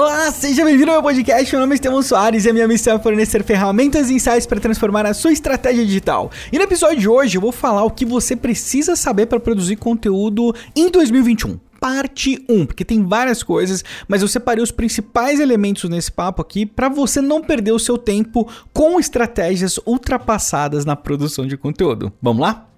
Olá, seja bem-vindo ao meu podcast. Meu nome é Estevão Soares e a minha missão é fornecer ferramentas e insights para transformar a sua estratégia digital. E no episódio de hoje eu vou falar o que você precisa saber para produzir conteúdo em 2021 parte 1, porque tem várias coisas, mas eu separei os principais elementos nesse papo aqui para você não perder o seu tempo com estratégias ultrapassadas na produção de conteúdo. Vamos lá?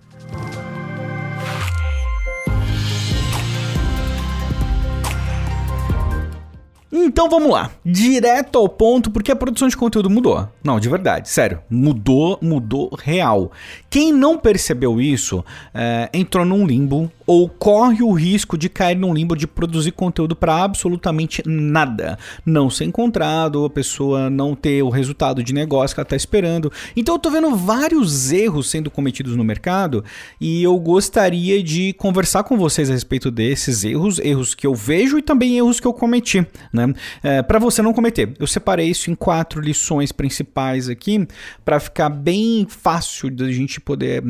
Então vamos lá, direto ao ponto, porque a produção de conteúdo mudou. Não, de verdade, sério, mudou, mudou real. Quem não percebeu isso é, entrou num limbo ou corre o risco de cair num limbo de produzir conteúdo para absolutamente nada. Não ser encontrado, a pessoa não ter o resultado de negócio que ela está esperando. Então eu tô vendo vários erros sendo cometidos no mercado e eu gostaria de conversar com vocês a respeito desses erros, erros que eu vejo e também erros que eu cometi, né? É, para você não cometer. Eu separei isso em quatro lições principais aqui para ficar bem fácil da gente poder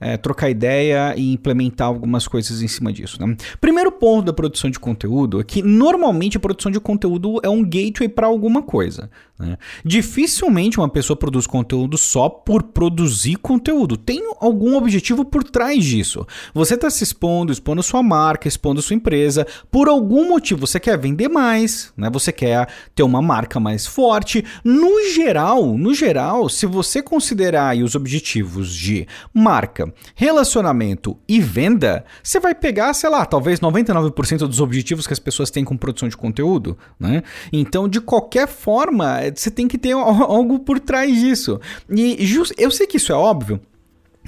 é, trocar ideia e implementar algumas coisas coisas em cima disso. Né? Primeiro ponto da produção de conteúdo é que normalmente a produção de conteúdo é um gateway para alguma coisa. Né? Dificilmente uma pessoa produz conteúdo só por produzir conteúdo. Tem algum objetivo por trás disso. Você está se expondo, expondo sua marca, expondo sua empresa. Por algum motivo você quer vender mais, né? Você quer ter uma marca mais forte. No geral, no geral, se você considerar os objetivos de marca, relacionamento e venda, você vai pegar, sei lá, talvez 99% dos objetivos que as pessoas têm com produção de conteúdo, né? Então, de qualquer forma, você tem que ter algo por trás disso. E just, eu sei que isso é óbvio.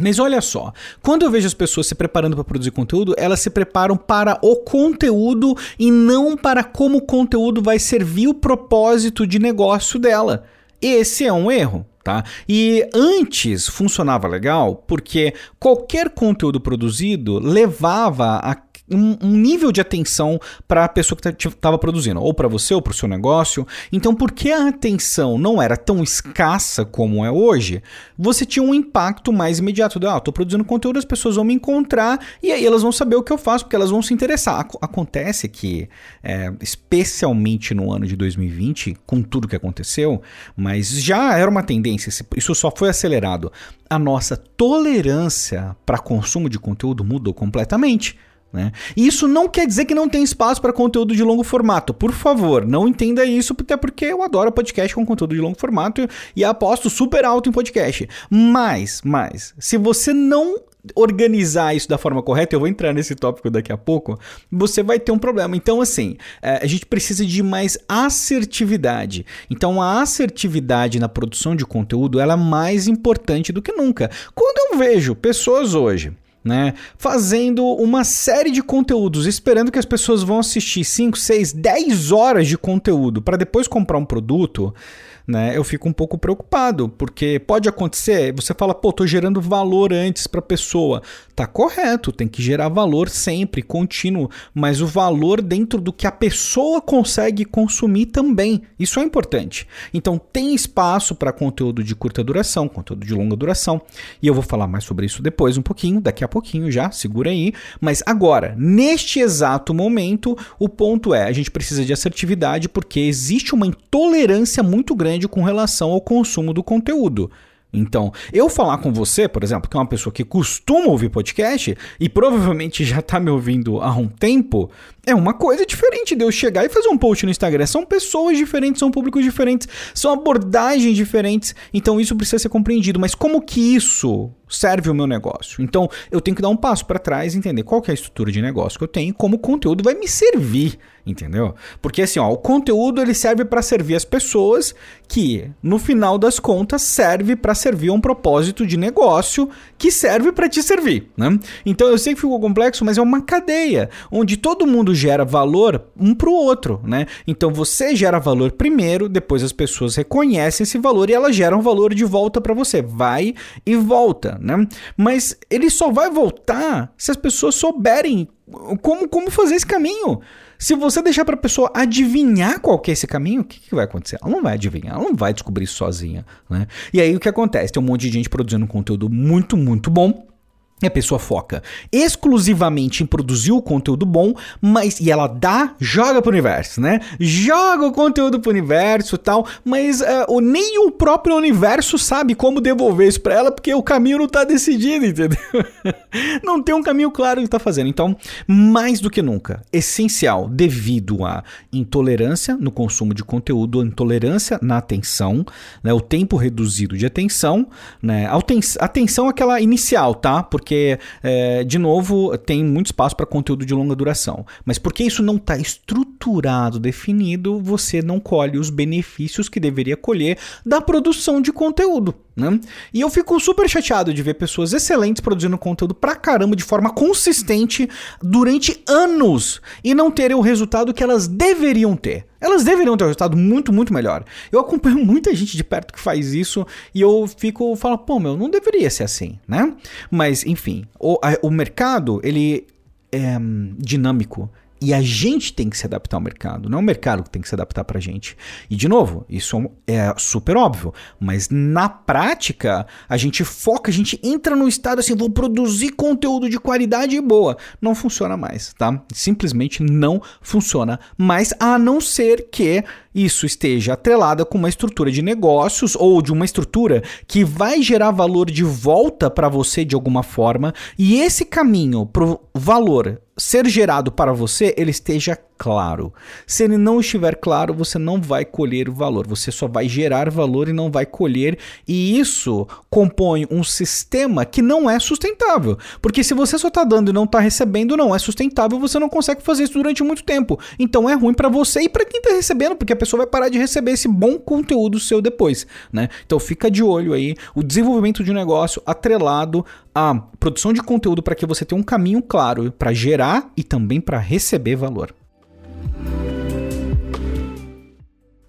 Mas olha só, quando eu vejo as pessoas se preparando para produzir conteúdo, elas se preparam para o conteúdo e não para como o conteúdo vai servir o propósito de negócio dela. Esse é um erro. Tá? E antes funcionava legal porque qualquer conteúdo produzido levava a um, um nível de atenção para a pessoa que estava produzindo, ou para você, ou para o seu negócio. Então, porque a atenção não era tão escassa como é hoje, você tinha um impacto mais imediato. De, ah, estou produzindo conteúdo, as pessoas vão me encontrar e aí elas vão saber o que eu faço, porque elas vão se interessar. Acontece que, é, especialmente no ano de 2020, com tudo que aconteceu, mas já era uma tendência, isso só foi acelerado. A nossa tolerância para consumo de conteúdo mudou completamente. Né? E isso não quer dizer que não tem espaço para conteúdo de longo formato. Por favor, não entenda isso, até porque eu adoro podcast com conteúdo de longo formato e aposto super alto em podcast. Mas, mas, se você não organizar isso da forma correta, eu vou entrar nesse tópico daqui a pouco, você vai ter um problema. Então, assim, é, a gente precisa de mais assertividade. Então, a assertividade na produção de conteúdo ela é mais importante do que nunca. Quando eu vejo pessoas hoje né? Fazendo uma série de conteúdos, esperando que as pessoas vão assistir 5, 6, 10 horas de conteúdo para depois comprar um produto né, eu fico um pouco preocupado, porque pode acontecer, você fala, pô, tô gerando valor antes para a pessoa. Tá correto, tem que gerar valor sempre, contínuo, mas o valor dentro do que a pessoa consegue consumir também. Isso é importante. Então tem espaço para conteúdo de curta duração, conteúdo de longa duração, e eu vou falar mais sobre isso depois um pouquinho, daqui a pouquinho já, segura aí. Mas agora, neste exato momento, o ponto é, a gente precisa de assertividade porque existe uma intolerância muito grande com relação ao consumo do conteúdo. Então, eu falar com você, por exemplo, que é uma pessoa que costuma ouvir podcast e provavelmente já está me ouvindo há um tempo, é uma coisa diferente de eu chegar e fazer um post no Instagram. São pessoas diferentes, são públicos diferentes, são abordagens diferentes, então isso precisa ser compreendido. Mas como que isso serve o meu negócio? Então, eu tenho que dar um passo para trás, entender qual é a estrutura de negócio que eu tenho, como o conteúdo vai me servir entendeu? Porque assim, ó, o conteúdo ele serve para servir as pessoas que, no final das contas, serve para servir um propósito de negócio que serve para te servir, né? Então eu sei que ficou complexo, mas é uma cadeia onde todo mundo gera valor um para o outro, né? Então você gera valor primeiro, depois as pessoas reconhecem esse valor e elas geram valor de volta para você, vai e volta, né? Mas ele só vai voltar se as pessoas souberem como, como fazer esse caminho. Se você deixar para a pessoa adivinhar qual que é esse caminho, o que, que, vai acontecer? Ela não vai adivinhar, ela não vai descobrir sozinha. Né? E aí o que acontece? Tem um monte de gente produzindo conteúdo muito, muito bom a pessoa foca exclusivamente em produzir o conteúdo bom, mas e ela dá, joga pro universo, né? Joga o conteúdo pro universo e tal, mas uh, nem o próprio universo sabe como devolver isso para ela, porque o caminho não tá decidido, entendeu? não tem um caminho claro que tá fazendo. Então, mais do que nunca, essencial devido à intolerância no consumo de conteúdo, intolerância na atenção, né? O tempo reduzido de atenção, né? Atenção aquela inicial, tá? Porque porque, é, de novo, tem muito espaço para conteúdo de longa duração. Mas porque isso não está estruturado, definido, você não colhe os benefícios que deveria colher da produção de conteúdo. Né? E eu fico super chateado de ver pessoas excelentes produzindo conteúdo pra caramba de forma consistente durante anos e não terem o resultado que elas deveriam ter. Elas deveriam ter um resultado muito, muito melhor. Eu acompanho muita gente de perto que faz isso e eu fico, falo, pô, meu, não deveria ser assim, né? Mas, enfim, o, a, o mercado, ele é hum, dinâmico. E a gente tem que se adaptar ao mercado, não é o mercado que tem que se adaptar para a gente. E de novo, isso é super óbvio, mas na prática a gente foca, a gente entra no estado assim, vou produzir conteúdo de qualidade boa. Não funciona mais, tá? Simplesmente não funciona mais, a não ser que isso esteja atrelada com uma estrutura de negócios ou de uma estrutura que vai gerar valor de volta para você de alguma forma, e esse caminho pro valor ser gerado para você, ele esteja claro. Se ele não estiver claro, você não vai colher o valor, você só vai gerar valor e não vai colher, e isso compõe um sistema que não é sustentável. Porque se você só está dando e não está recebendo, não é sustentável, você não consegue fazer isso durante muito tempo. Então é ruim para você e para quem está recebendo, porque a pessoa vai parar de receber esse bom conteúdo seu depois, né? Então fica de olho aí, o desenvolvimento de um negócio atrelado à produção de conteúdo para que você tenha um caminho claro para gerar e também para receber valor.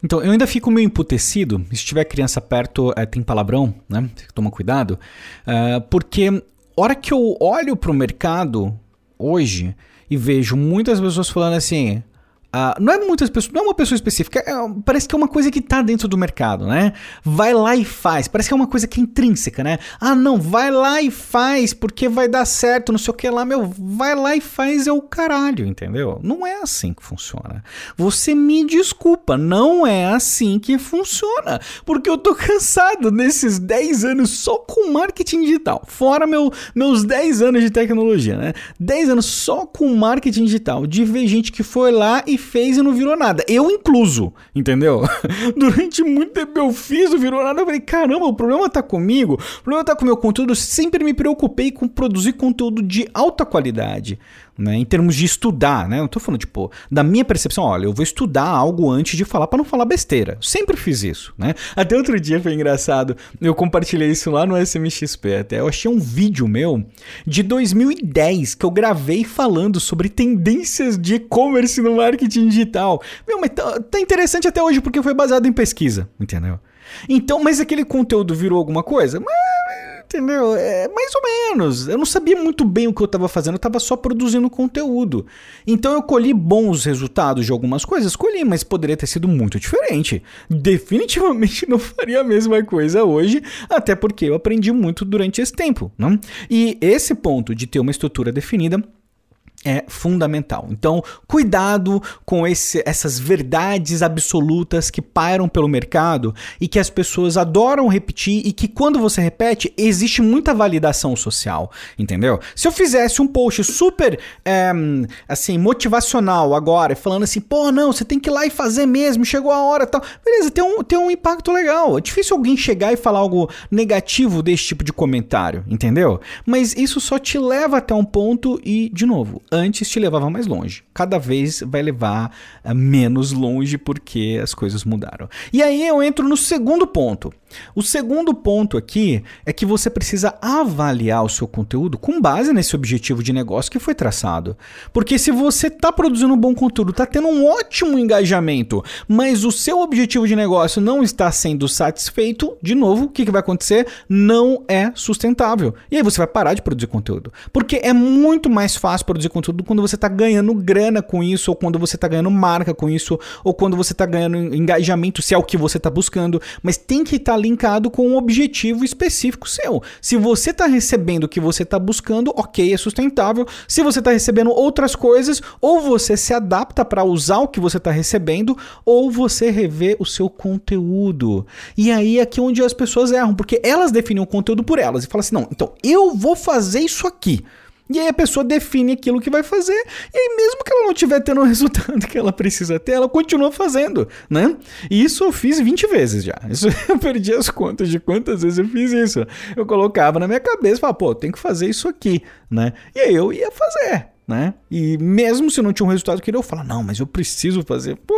Então, eu ainda fico meio emputecido. Se tiver criança perto, é, tem palavrão, né? Toma cuidado. Uh, porque, hora que eu olho para o mercado hoje e vejo muitas pessoas falando assim: Uh, não é muitas pessoas, não é uma pessoa específica, é, parece que é uma coisa que está dentro do mercado, né? Vai lá e faz, parece que é uma coisa que é intrínseca, né? Ah, não, vai lá e faz porque vai dar certo, não sei o que lá, meu, vai lá e faz é o caralho, entendeu? Não é assim que funciona. Você me desculpa, não é assim que funciona, porque eu tô cansado nesses 10 anos só com marketing digital, fora meu, meus 10 anos de tecnologia, né? 10 anos só com marketing digital, de ver gente que foi lá e fez e não virou nada. Eu incluso, entendeu? Durante muito tempo eu fiz, não virou nada. Eu falei, caramba, o problema tá comigo, o problema tá com o meu conteúdo. Eu sempre me preocupei com produzir conteúdo de alta qualidade né? Em termos de estudar, né? Não tô falando, tipo, da minha percepção, olha, eu vou estudar algo antes de falar para não falar besteira. Sempre fiz isso, né? Até outro dia foi engraçado, eu compartilhei isso lá no SMXP até. Eu achei um vídeo meu de 2010 que eu gravei falando sobre tendências de e-commerce no marketing digital. Meu, mas tá, tá interessante até hoje porque foi baseado em pesquisa, entendeu? Então, mas aquele conteúdo virou alguma coisa? Mas Entendeu? É mais ou menos. Eu não sabia muito bem o que eu estava fazendo, eu estava só produzindo conteúdo. Então eu colhi bons resultados de algumas coisas, colhi, mas poderia ter sido muito diferente. Definitivamente não faria a mesma coisa hoje, até porque eu aprendi muito durante esse tempo. Não? E esse ponto de ter uma estrutura definida é fundamental. Então, cuidado com esse, essas verdades absolutas que pairam pelo mercado e que as pessoas adoram repetir e que quando você repete, existe muita validação social, entendeu? Se eu fizesse um post super, é, assim, motivacional agora, falando assim, pô, não, você tem que ir lá e fazer mesmo, chegou a hora tal, beleza, tem um, tem um impacto legal. É difícil alguém chegar e falar algo negativo desse tipo de comentário, entendeu? Mas isso só te leva até um ponto e, de novo, antes te levava mais longe. Cada vez vai levar uh, menos longe porque as coisas mudaram. E aí eu entro no segundo ponto. O segundo ponto aqui é que você precisa avaliar o seu conteúdo com base nesse objetivo de negócio que foi traçado. Porque se você está produzindo um bom conteúdo, está tendo um ótimo engajamento, mas o seu objetivo de negócio não está sendo satisfeito, de novo, o que, que vai acontecer? Não é sustentável. E aí você vai parar de produzir conteúdo. Porque é muito mais fácil produzir conteúdo quando você está ganhando grana com isso, ou quando você está ganhando marca com isso, ou quando você está ganhando engajamento, se é o que você está buscando. Mas tem que estar tá linkado com um objetivo específico seu. Se você está recebendo o que você está buscando, ok, é sustentável. Se você está recebendo outras coisas, ou você se adapta para usar o que você está recebendo, ou você revê o seu conteúdo. E aí é aqui onde as pessoas erram, porque elas definem o conteúdo por elas e falam assim: não, então eu vou fazer isso aqui. E aí a pessoa define aquilo que vai fazer, e aí mesmo que ela não estiver tendo o resultado que ela precisa ter, ela continua fazendo, né? E isso eu fiz 20 vezes já. Isso eu perdi as contas de quantas vezes eu fiz isso. Eu colocava na minha cabeça, falava, pô, tem que fazer isso aqui, né? E aí eu ia fazer. Né? E mesmo se não tinha um resultado que eu falar, não, mas eu preciso fazer. Pô,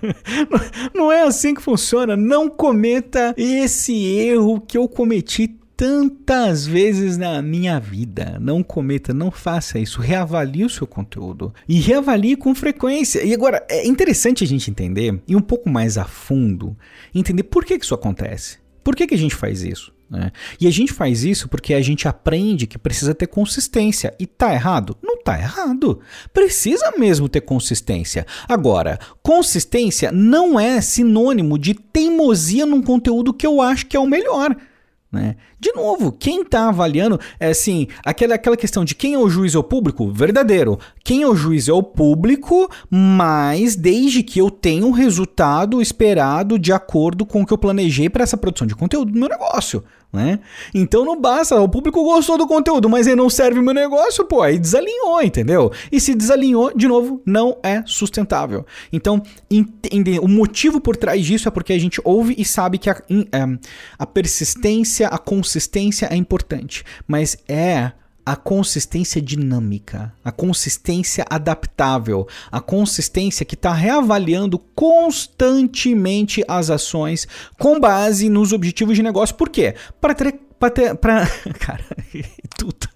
não é assim que funciona. Não cometa esse erro que eu cometi tantas vezes na minha vida. Não cometa, não faça isso. Reavalie o seu conteúdo e reavalie com frequência. E agora, é interessante a gente entender, e um pouco mais a fundo, entender por que, que isso acontece. Por que, que a gente faz isso? Né? E a gente faz isso porque a gente aprende que precisa ter consistência. E tá errado? Não tá errado. Precisa mesmo ter consistência. Agora, consistência não é sinônimo de teimosia num conteúdo que eu acho que é o melhor. Né? De novo, quem está avaliando é assim, aquela, aquela questão de quem é o juiz é o público? Verdadeiro. Quem é o juiz é o público, mas desde que eu tenha um resultado esperado de acordo com o que eu planejei para essa produção de conteúdo do meu negócio né? Então não basta, o público gostou do conteúdo, mas ele não serve meu negócio, pô, aí desalinhou, entendeu? E se desalinhou, de novo, não é sustentável. Então, entender o motivo por trás disso é porque a gente ouve e sabe que a, é, a persistência, a consistência é importante, mas é a consistência dinâmica, a consistência adaptável, a consistência que está reavaliando constantemente as ações com base nos objetivos de negócio. Por quê? Para ter. Para ter. Pra... Cara, tudo.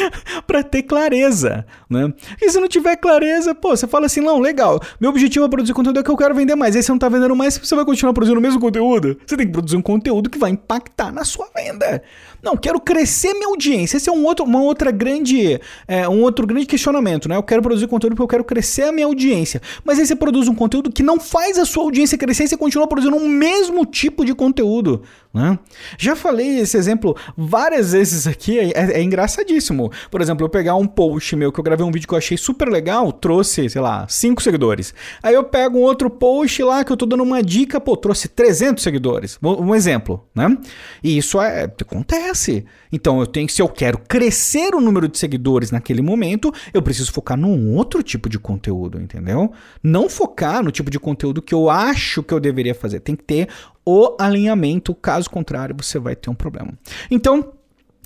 para ter clareza, né? E se não tiver clareza, pô, você fala assim, não, legal, meu objetivo é produzir conteúdo é que eu quero vender mais. Aí você não tá vendendo mais, você vai continuar produzindo o mesmo conteúdo? Você tem que produzir um conteúdo que vai impactar na sua venda. Não, quero crescer minha audiência. Esse é um outro, uma outra grande, é, um outro grande questionamento, né? Eu quero produzir conteúdo porque eu quero crescer a minha audiência. Mas aí você produz um conteúdo que não faz a sua audiência crescer e você continua produzindo o mesmo tipo de conteúdo, né? Já falei esse exemplo várias vezes aqui, é, é engraçadíssimo. Por exemplo, eu pegar um post meu que eu gravei um vídeo que eu achei super legal, trouxe, sei lá, 5 seguidores. Aí eu pego um outro post lá que eu tô dando uma dica, pô, trouxe 300 seguidores. Um exemplo, né? E isso é, acontece. Então eu tenho, se eu quero crescer o número de seguidores naquele momento, eu preciso focar num outro tipo de conteúdo, entendeu? Não focar no tipo de conteúdo que eu acho que eu deveria fazer. Tem que ter o alinhamento, caso contrário, você vai ter um problema. Então,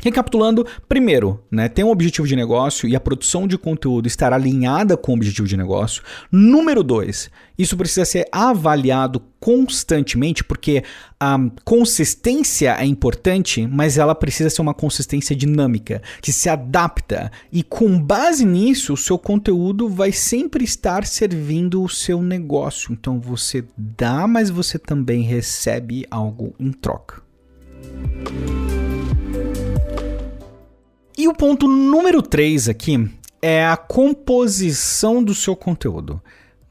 Recapitulando, primeiro, né, tem um objetivo de negócio e a produção de conteúdo estar alinhada com o objetivo de negócio. Número dois, isso precisa ser avaliado constantemente, porque a consistência é importante, mas ela precisa ser uma consistência dinâmica, que se adapta. E com base nisso, o seu conteúdo vai sempre estar servindo o seu negócio. Então você dá, mas você também recebe algo em troca. E o ponto número 3 aqui é a composição do seu conteúdo.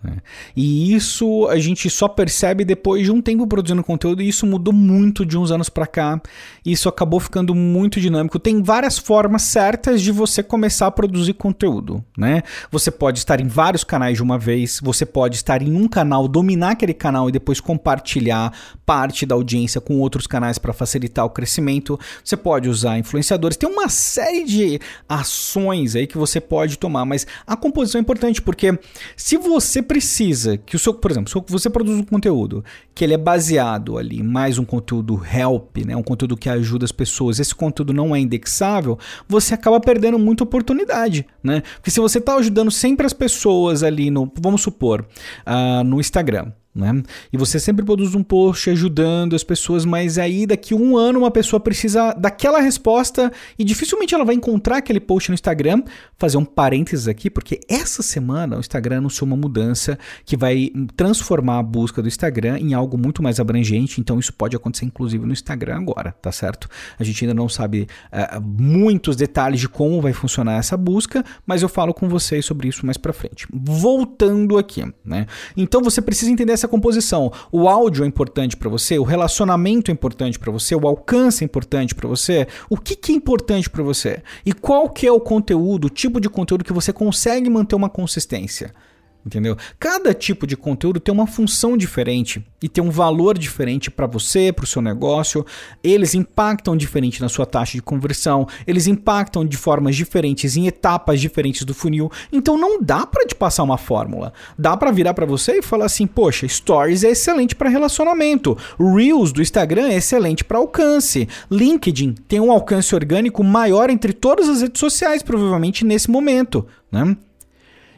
Né? E isso a gente só percebe depois de um tempo produzindo conteúdo, e isso mudou muito de uns anos para cá. Isso acabou ficando muito dinâmico. Tem várias formas certas de você começar a produzir conteúdo, né? Você pode estar em vários canais de uma vez, você pode estar em um canal, dominar aquele canal e depois compartilhar parte da audiência com outros canais para facilitar o crescimento. Você pode usar influenciadores. Tem uma série de ações aí que você pode tomar, mas a composição é importante porque se você precisa que o seu, por exemplo, se você produz um conteúdo que ele é baseado ali, mais um conteúdo help, né, um conteúdo que ajuda as pessoas, esse conteúdo não é indexável, você acaba perdendo muita oportunidade, né? Porque se você está ajudando sempre as pessoas ali no, vamos supor, uh, no Instagram, né? E você sempre produz um post ajudando as pessoas, mas aí daqui um ano uma pessoa precisa daquela resposta e dificilmente ela vai encontrar aquele post no Instagram. Fazer um parênteses aqui, porque essa semana o Instagram anunciou uma mudança que vai transformar a busca do Instagram em algo muito mais abrangente, então isso pode acontecer inclusive no Instagram agora, tá certo? A gente ainda não sabe uh, muitos detalhes de como vai funcionar essa busca, mas eu falo com vocês sobre isso mais para frente. Voltando aqui, né? Então você precisa entender essa essa composição. O áudio é importante para você, o relacionamento é importante para você, o alcance é importante para você. O que, que é importante para você? E qual que é o conteúdo, o tipo de conteúdo que você consegue manter uma consistência? Entendeu? Cada tipo de conteúdo tem uma função diferente e tem um valor diferente para você, para o seu negócio. Eles impactam diferente na sua taxa de conversão, eles impactam de formas diferentes em etapas diferentes do funil. Então não dá para te passar uma fórmula. Dá para virar para você e falar assim: "Poxa, Stories é excelente para relacionamento, Reels do Instagram é excelente para alcance, LinkedIn tem um alcance orgânico maior entre todas as redes sociais provavelmente nesse momento, né?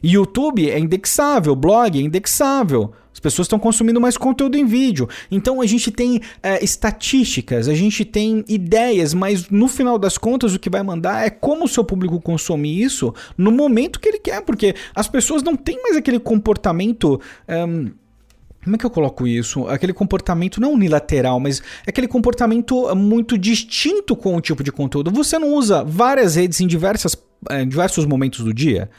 YouTube é indexável, blog é indexável. As pessoas estão consumindo mais conteúdo em vídeo. Então a gente tem é, estatísticas, a gente tem ideias, mas no final das contas o que vai mandar é como o seu público consome isso no momento que ele quer, porque as pessoas não têm mais aquele comportamento. Um, como é que eu coloco isso? Aquele comportamento não unilateral, mas é aquele comportamento muito distinto com o tipo de conteúdo. Você não usa várias redes em diversas, em diversos momentos do dia?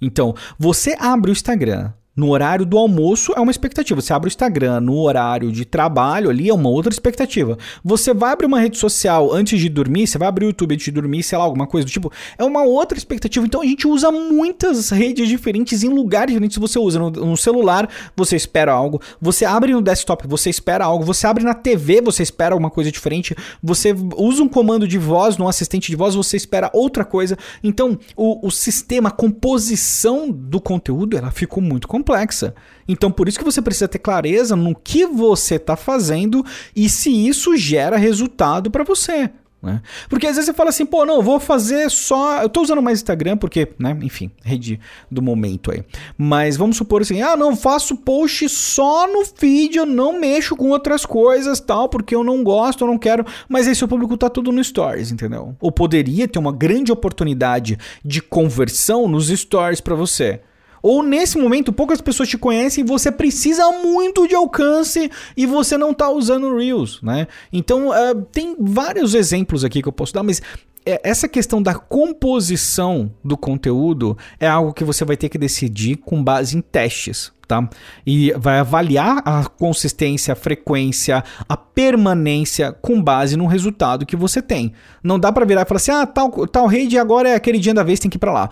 Então, você abre o Instagram no horário do almoço é uma expectativa. Você abre o Instagram no horário de trabalho ali é uma outra expectativa. Você vai abrir uma rede social antes de dormir, você vai abrir o YouTube antes de dormir, sei lá, alguma coisa do tipo, é uma outra expectativa. Então a gente usa muitas redes diferentes em lugares diferentes. Você usa no, no celular, você espera algo. Você abre no desktop, você espera algo. Você abre na TV, você espera alguma coisa diferente. Você usa um comando de voz no assistente de voz, você espera outra coisa. Então o, o sistema, a composição do conteúdo, ela ficou muito complexa complexa. Então, por isso que você precisa ter clareza no que você está fazendo e se isso gera resultado para você. Né? Porque às vezes você fala assim, pô, não, vou fazer só. Eu tô usando mais Instagram porque, né, enfim, rede do momento aí. Mas vamos supor assim, ah, não, faço post só no feed, eu não mexo com outras coisas tal, porque eu não gosto, eu não quero. Mas aí seu público tá tudo no Stories, entendeu? Ou poderia ter uma grande oportunidade de conversão nos Stories para você. Ou nesse momento poucas pessoas te conhecem você precisa muito de alcance e você não está usando Reels, né? Então uh, tem vários exemplos aqui que eu posso dar, mas é, essa questão da composição do conteúdo é algo que você vai ter que decidir com base em testes, tá? E vai avaliar a consistência, a frequência, a permanência com base no resultado que você tem. Não dá para virar e falar assim: "Ah, tal tal rede agora é aquele dia da vez, tem que ir para lá".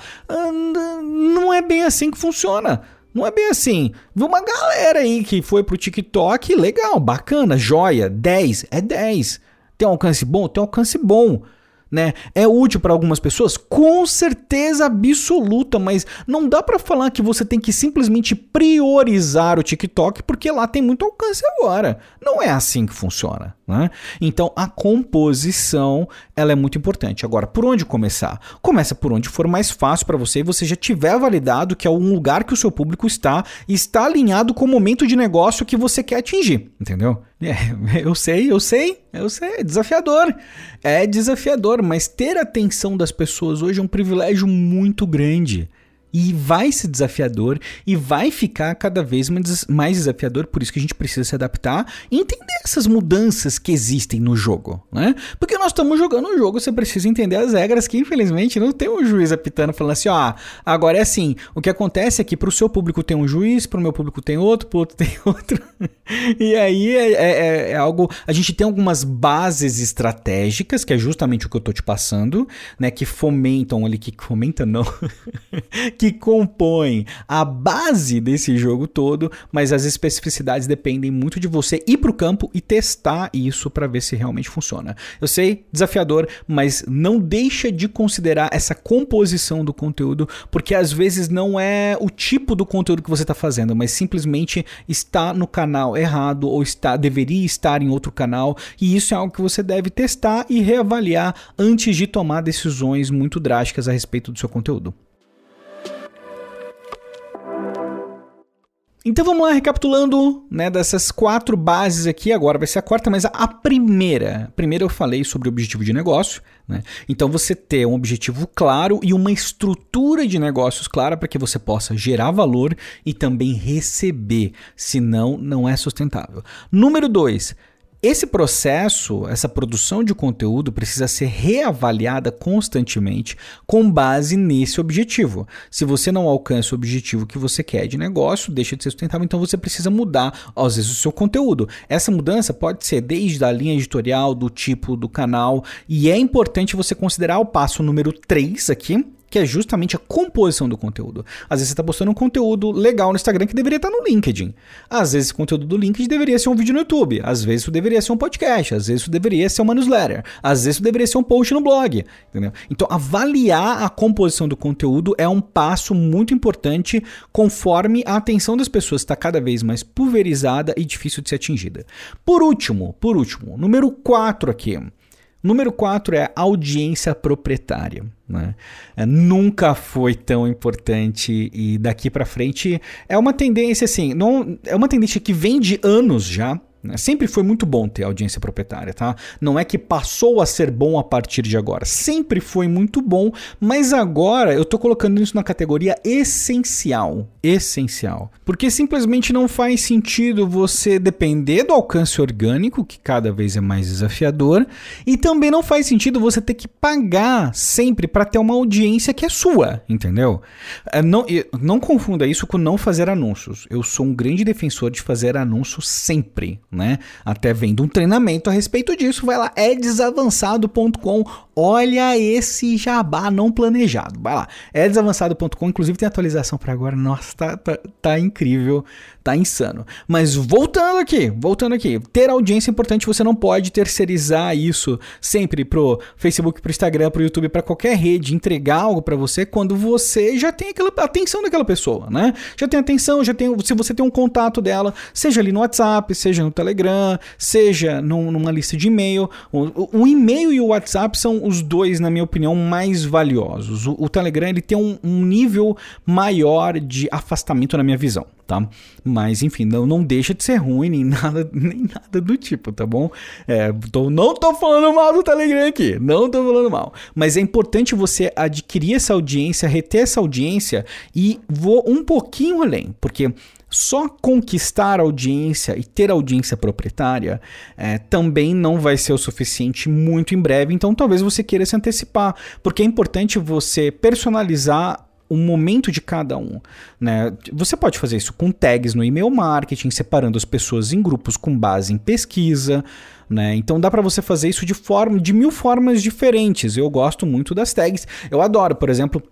Não é bem assim que funciona. Não é bem assim. Viu uma galera aí que foi pro TikTok, legal, bacana, joia, 10, é 10. Tem um alcance bom? Tem um alcance bom né? É útil para algumas pessoas? Com certeza absoluta, mas não dá para falar que você tem que simplesmente priorizar o TikTok porque lá tem muito alcance agora. Não é assim que funciona, né? Então a composição, ela é muito importante. Agora, por onde começar? Começa por onde for mais fácil para você e você já tiver validado que é um lugar que o seu público está e está alinhado com o momento de negócio que você quer atingir, entendeu? É, eu sei, eu sei, eu sei, é desafiador. É desafiador, mas ter a atenção das pessoas hoje é um privilégio muito grande. E vai ser desafiador e vai ficar cada vez mais desafiador, por isso que a gente precisa se adaptar e entender essas mudanças que existem no jogo, né? Porque nós estamos jogando um jogo, você precisa entender as regras que infelizmente não tem um juiz apitando falando assim, ó, agora é assim, o que acontece é que pro seu público tem um juiz, pro meu público tem outro, pro outro tem outro. e aí é, é, é, é, algo, a gente tem algumas bases estratégicas, que é justamente o que eu tô te passando, né, que fomentam ali, que fomenta não, que compõem a base desse jogo todo, mas as especificidades dependem muito de você ir para o campo e testar isso para ver se realmente funciona. Eu sei, desafiador, mas não deixa de considerar essa composição do conteúdo, porque às vezes não é o tipo do conteúdo que você está fazendo, mas simplesmente está no canal errado ou está deveria estar em outro canal, e isso é algo que você deve testar e reavaliar antes de tomar decisões muito drásticas a respeito do seu conteúdo. Então vamos lá, recapitulando, né, dessas quatro bases aqui, agora vai ser a quarta, mas a primeira. Primeiro eu falei sobre o objetivo de negócio, né? Então você ter um objetivo claro e uma estrutura de negócios clara para que você possa gerar valor e também receber, senão não é sustentável. Número dois, Esse processo, essa produção de conteúdo precisa ser reavaliada constantemente com base nesse objetivo. Se você não alcança o objetivo que você quer de negócio, deixa de ser sustentável, então você precisa mudar, às vezes, o seu conteúdo. Essa mudança pode ser desde a linha editorial, do tipo do canal, e é importante você considerar o passo número 3 aqui, que é justamente a composição do conteúdo. Às vezes você está postando um conteúdo legal no Instagram que deveria estar no LinkedIn. Às vezes esse conteúdo do LinkedIn deveria ser um vídeo no YouTube. Às vezes isso deveria ser um podcast. Às vezes isso deveria ser uma newsletter. Às vezes isso deveria ser um post no blog. Entendeu? Então, avaliar a composição do conteúdo é um passo muito importante conforme a atenção das pessoas está cada vez mais pulverizada e difícil de ser atingida. Por último, por último, número 4 aqui. Número 4 é audiência proprietária. Né? É, nunca foi tão importante e daqui para frente é uma tendência assim, não, é uma tendência que vem de anos já? Sempre foi muito bom ter audiência proprietária, tá? Não é que passou a ser bom a partir de agora. Sempre foi muito bom, mas agora eu tô colocando isso na categoria essencial. Essencial. Porque simplesmente não faz sentido você depender do alcance orgânico, que cada vez é mais desafiador, e também não faz sentido você ter que pagar sempre para ter uma audiência que é sua, entendeu? É, não, não confunda isso com não fazer anúncios. Eu sou um grande defensor de fazer anúncios sempre né? Até vendo um treinamento a respeito disso, vai lá, edsavançado.com. Olha esse jabá não planejado. Vai lá, edsavançado.com. Inclusive tem atualização para agora. Nossa, tá, tá, tá incrível, tá insano. Mas voltando aqui, voltando aqui, ter audiência é importante. Você não pode terceirizar isso sempre pro Facebook, pro Instagram, pro YouTube, para qualquer rede, entregar algo para você quando você já tem aquela atenção daquela pessoa, né? Já tem atenção, já tem, se você tem um contato dela, seja ali no WhatsApp, seja no Telegram, seja num, numa lista de e-mail. O, o, e-mail e o WhatsApp são os dois, na minha opinião, mais valiosos. O, o Telegram ele tem um, um, nível maior de afastamento na minha visão, tá? Mas enfim, não, não deixa de ser ruim nem nada, nem nada do tipo, tá bom? É, tô, não tô falando mal do Telegram aqui, não tô falando mal. Mas é importante você adquirir essa audiência, reter essa audiência e vou um pouquinho além, porque só conquistar audiência e ter audiência proprietária é, também não vai ser o suficiente muito em breve, então talvez você queira se antecipar, porque é importante você personalizar o momento de cada um. Né? Você pode fazer isso com tags no e-mail marketing, separando as pessoas em grupos com base em pesquisa. Né? Então dá para você fazer isso de forma de mil formas diferentes. Eu gosto muito das tags. Eu adoro, por exemplo,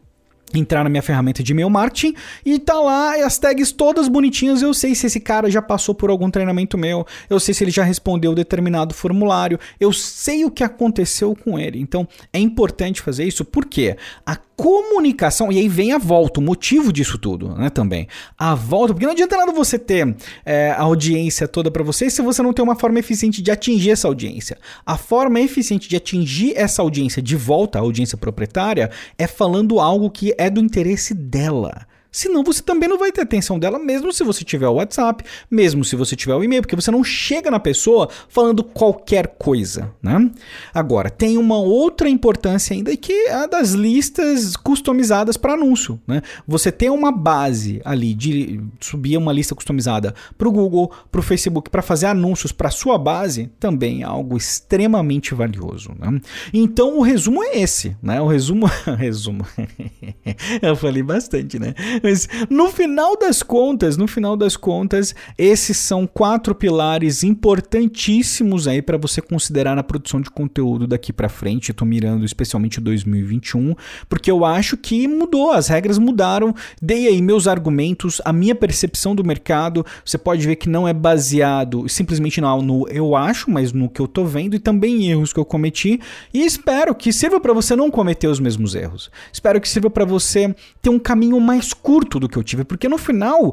entrar na minha ferramenta de e-mail marketing e tá lá as tags todas bonitinhas. Eu sei se esse cara já passou por algum treinamento meu, eu sei se ele já respondeu determinado formulário, eu sei o que aconteceu com ele. Então é importante fazer isso porque a comunicação, e aí vem a volta, o motivo disso tudo, né, também. A volta, porque não adianta nada você ter é, a audiência toda para você se você não tem uma forma eficiente de atingir essa audiência. A forma eficiente de atingir essa audiência de volta, a audiência proprietária, é falando algo que é do interesse dela. Senão você também não vai ter atenção dela, mesmo se você tiver o WhatsApp, mesmo se você tiver o e-mail, porque você não chega na pessoa falando qualquer coisa, né? Agora, tem uma outra importância ainda que é a das listas customizadas para anúncio, né? Você tem uma base ali de subir uma lista customizada para o Google, para o Facebook, para fazer anúncios para sua base, também é algo extremamente valioso, né? Então, o resumo é esse, né? O resumo, resumo. Eu falei bastante, né? Mas no final das contas, no final das contas, esses são quatro pilares importantíssimos aí para você considerar na produção de conteúdo daqui para frente. Tô mirando especialmente 2021, porque eu acho que mudou, as regras mudaram. Dei aí meus argumentos, a minha percepção do mercado. Você pode ver que não é baseado simplesmente no, no eu acho, mas no que eu tô vendo e também erros que eu cometi. E espero que sirva para você não cometer os mesmos erros. Espero que sirva para você ter um caminho mais curto curto do que eu tive, porque no final,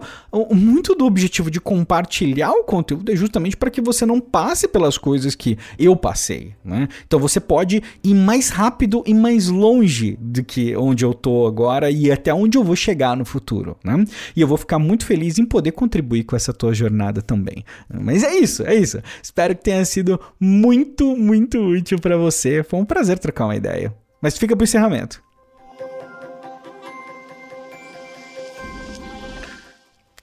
muito do objetivo de compartilhar o conteúdo é justamente para que você não passe pelas coisas que eu passei, né? Então você pode ir mais rápido e mais longe do que onde eu tô agora e até onde eu vou chegar no futuro, né? E eu vou ficar muito feliz em poder contribuir com essa tua jornada também. Mas é isso, é isso. Espero que tenha sido muito, muito útil para você. Foi um prazer trocar uma ideia. Mas fica pro encerramento.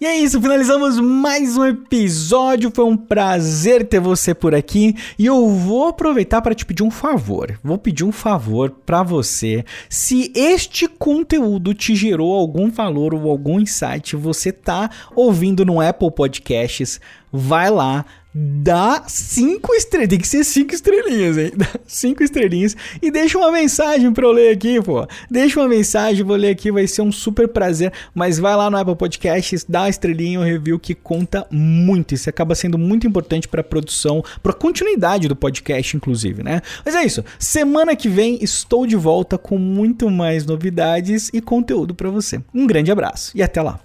E é isso, finalizamos mais um episódio. Foi um prazer ter você por aqui e eu vou aproveitar para te pedir um favor. Vou pedir um favor para você. Se este conteúdo te gerou algum valor ou algum insight, você tá ouvindo no Apple Podcasts, vai lá, dá cinco estrelas. Tem que ser cinco estrelinhas, hein? Dá cinco estrelinhas e deixa uma mensagem pra eu ler aqui, pô. Deixa uma mensagem, vou ler aqui, vai ser um super prazer. Mas vai lá no Apple Podcasts, dá uma estrelinha, um review que conta muito. Isso acaba sendo muito importante pra produção, pra continuidade do podcast, inclusive, né? Mas é isso. Semana que vem estou de volta com muito mais novidades e conteúdo para você. Um grande abraço e até lá.